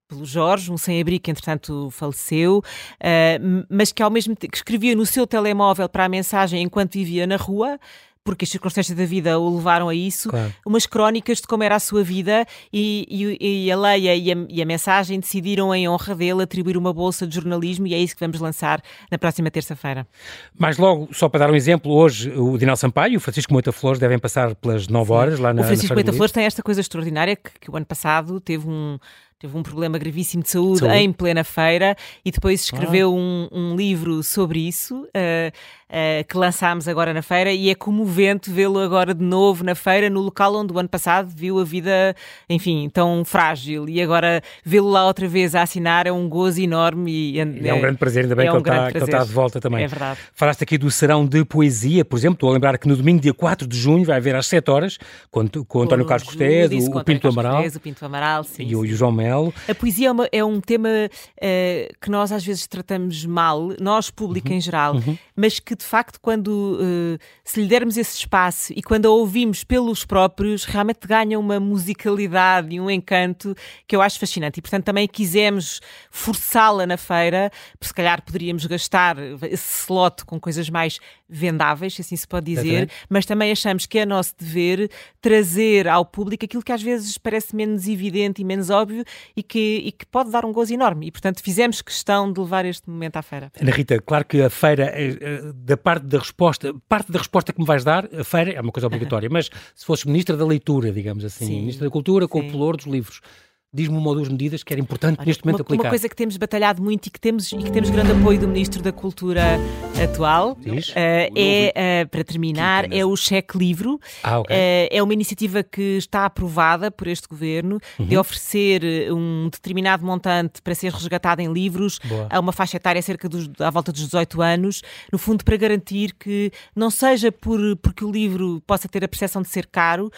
pelo Jorge, um sem-abrigo que entretanto faleceu, uh, mas que ao mesmo tempo que escrevia no seu telemóvel para a mensagem enquanto vivia na rua, porque as circunstâncias da vida o levaram a isso, claro. umas crónicas de como era a sua vida e, e, e a Leia e a, e a, mensagem decidiram, em honra dele, atribuir uma bolsa de jornalismo e é isso que vamos lançar na próxima terça-feira. Mais logo, só para dar um exemplo, hoje o Dinal Sampaio e o Francisco Moita Flores devem passar pelas 9 horas lá na O Francisco Moita Flores tem esta coisa extraordinária que, que o ano passado teve um teve um problema gravíssimo de saúde, saúde. em plena feira e depois escreveu ah. um, um, livro sobre isso. Uh, uh, que lançámos agora na feira e é comovente vê-lo agora de novo na feira, no local onde o ano passado viu a vida, enfim, tão frágil e agora vê-lo lá outra vez a assinar é um gozo enorme. E, é, um grande prazer, ainda bem é que, um ele está, que, ele está, de volta também. É verdade. Falaste aqui do serão de poesia, por exemplo, estou a lembrar que no domingo, dia 4 de junho, vai haver às 7 horas com, com o António Carlos Cortez, o, o Pinto Amaral, Cortez, o Pinto Amaral sim, e, o, e, o, João Melo. A poesia é, uma, é um tema uh, que nós às vezes tratamos mal, nós, público uhum. em geral, uhum. mas que de facto quando uh, se lhe dermos esse espaço e quando a ouvimos pelos próprios, realmente ganha uma musicalidade e um encanto que eu acho fascinante. E, portanto, também quisemos forçá-la na feira, se calhar poderíamos gastar esse slot com coisas mais vendáveis, se assim se pode dizer, mas também achamos que é nosso dever trazer ao público aquilo que às vezes parece menos evidente e menos óbvio e que, e que pode dar um gozo enorme. E, portanto, fizemos questão de levar este momento à feira. Ana Rita, claro que a feira, é, é, da parte da resposta parte da resposta que me vais dar, a feira é uma coisa obrigatória, mas se fosses Ministra da Leitura, digamos assim, Sim. Ministra da Cultura, com o pelour dos livros, Diz-me uma ou duas medidas que era importante Olha, neste momento uma, aplicar. Uma coisa que temos batalhado muito e que temos, e que temos grande apoio do Ministro da Cultura atual uh, é, uh, para terminar, é o cheque livro. Ah, okay. uh, é uma iniciativa que está aprovada por este governo uhum. de oferecer um determinado montante para ser resgatado em livros Boa. a uma faixa etária cerca dos, à volta dos 18 anos, no fundo para garantir que não seja por, porque o livro possa ter a percepção de ser caro,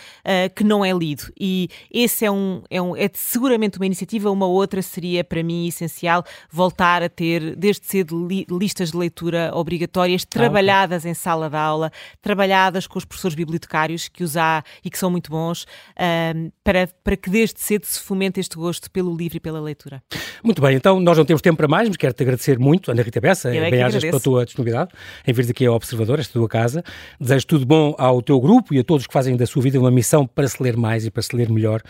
que não é lido. E esse é um, é um é de seguramente uma iniciativa, uma outra seria para mim essencial voltar a ter desde cedo li listas de leitura obrigatórias, trabalhadas ah, okay. em sala de aula, trabalhadas com os professores bibliotecários que os há e que são muito bons, um, para, para que desde cedo se fomente este gosto pelo livro e pela leitura. Muito bem, então nós não temos tempo para mais, mas quero-te agradecer muito, Ana Rita Bessa, é bem-ajas pela tua disponibilidade em vir aqui ao Observador, esta tua casa. Desejo tudo bom ao teu grupo e a todos que fazem da sua vida uma missão para se ler mais e para se ler melhor.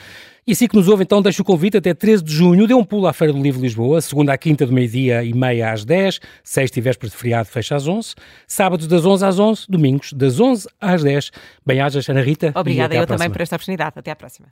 E assim que nos ouve, então, deixo o convite até 13 de junho. Dê um pulo à Feira do Livro de Lisboa, segunda à quinta, do meio-dia e meia às 10, sexta e véspera de feriado fecha às 11, sábados das 11 às 11, domingos das 11 às 10. Bem-ajas, Ana Rita. Obrigada eu também por esta oportunidade. Até à próxima.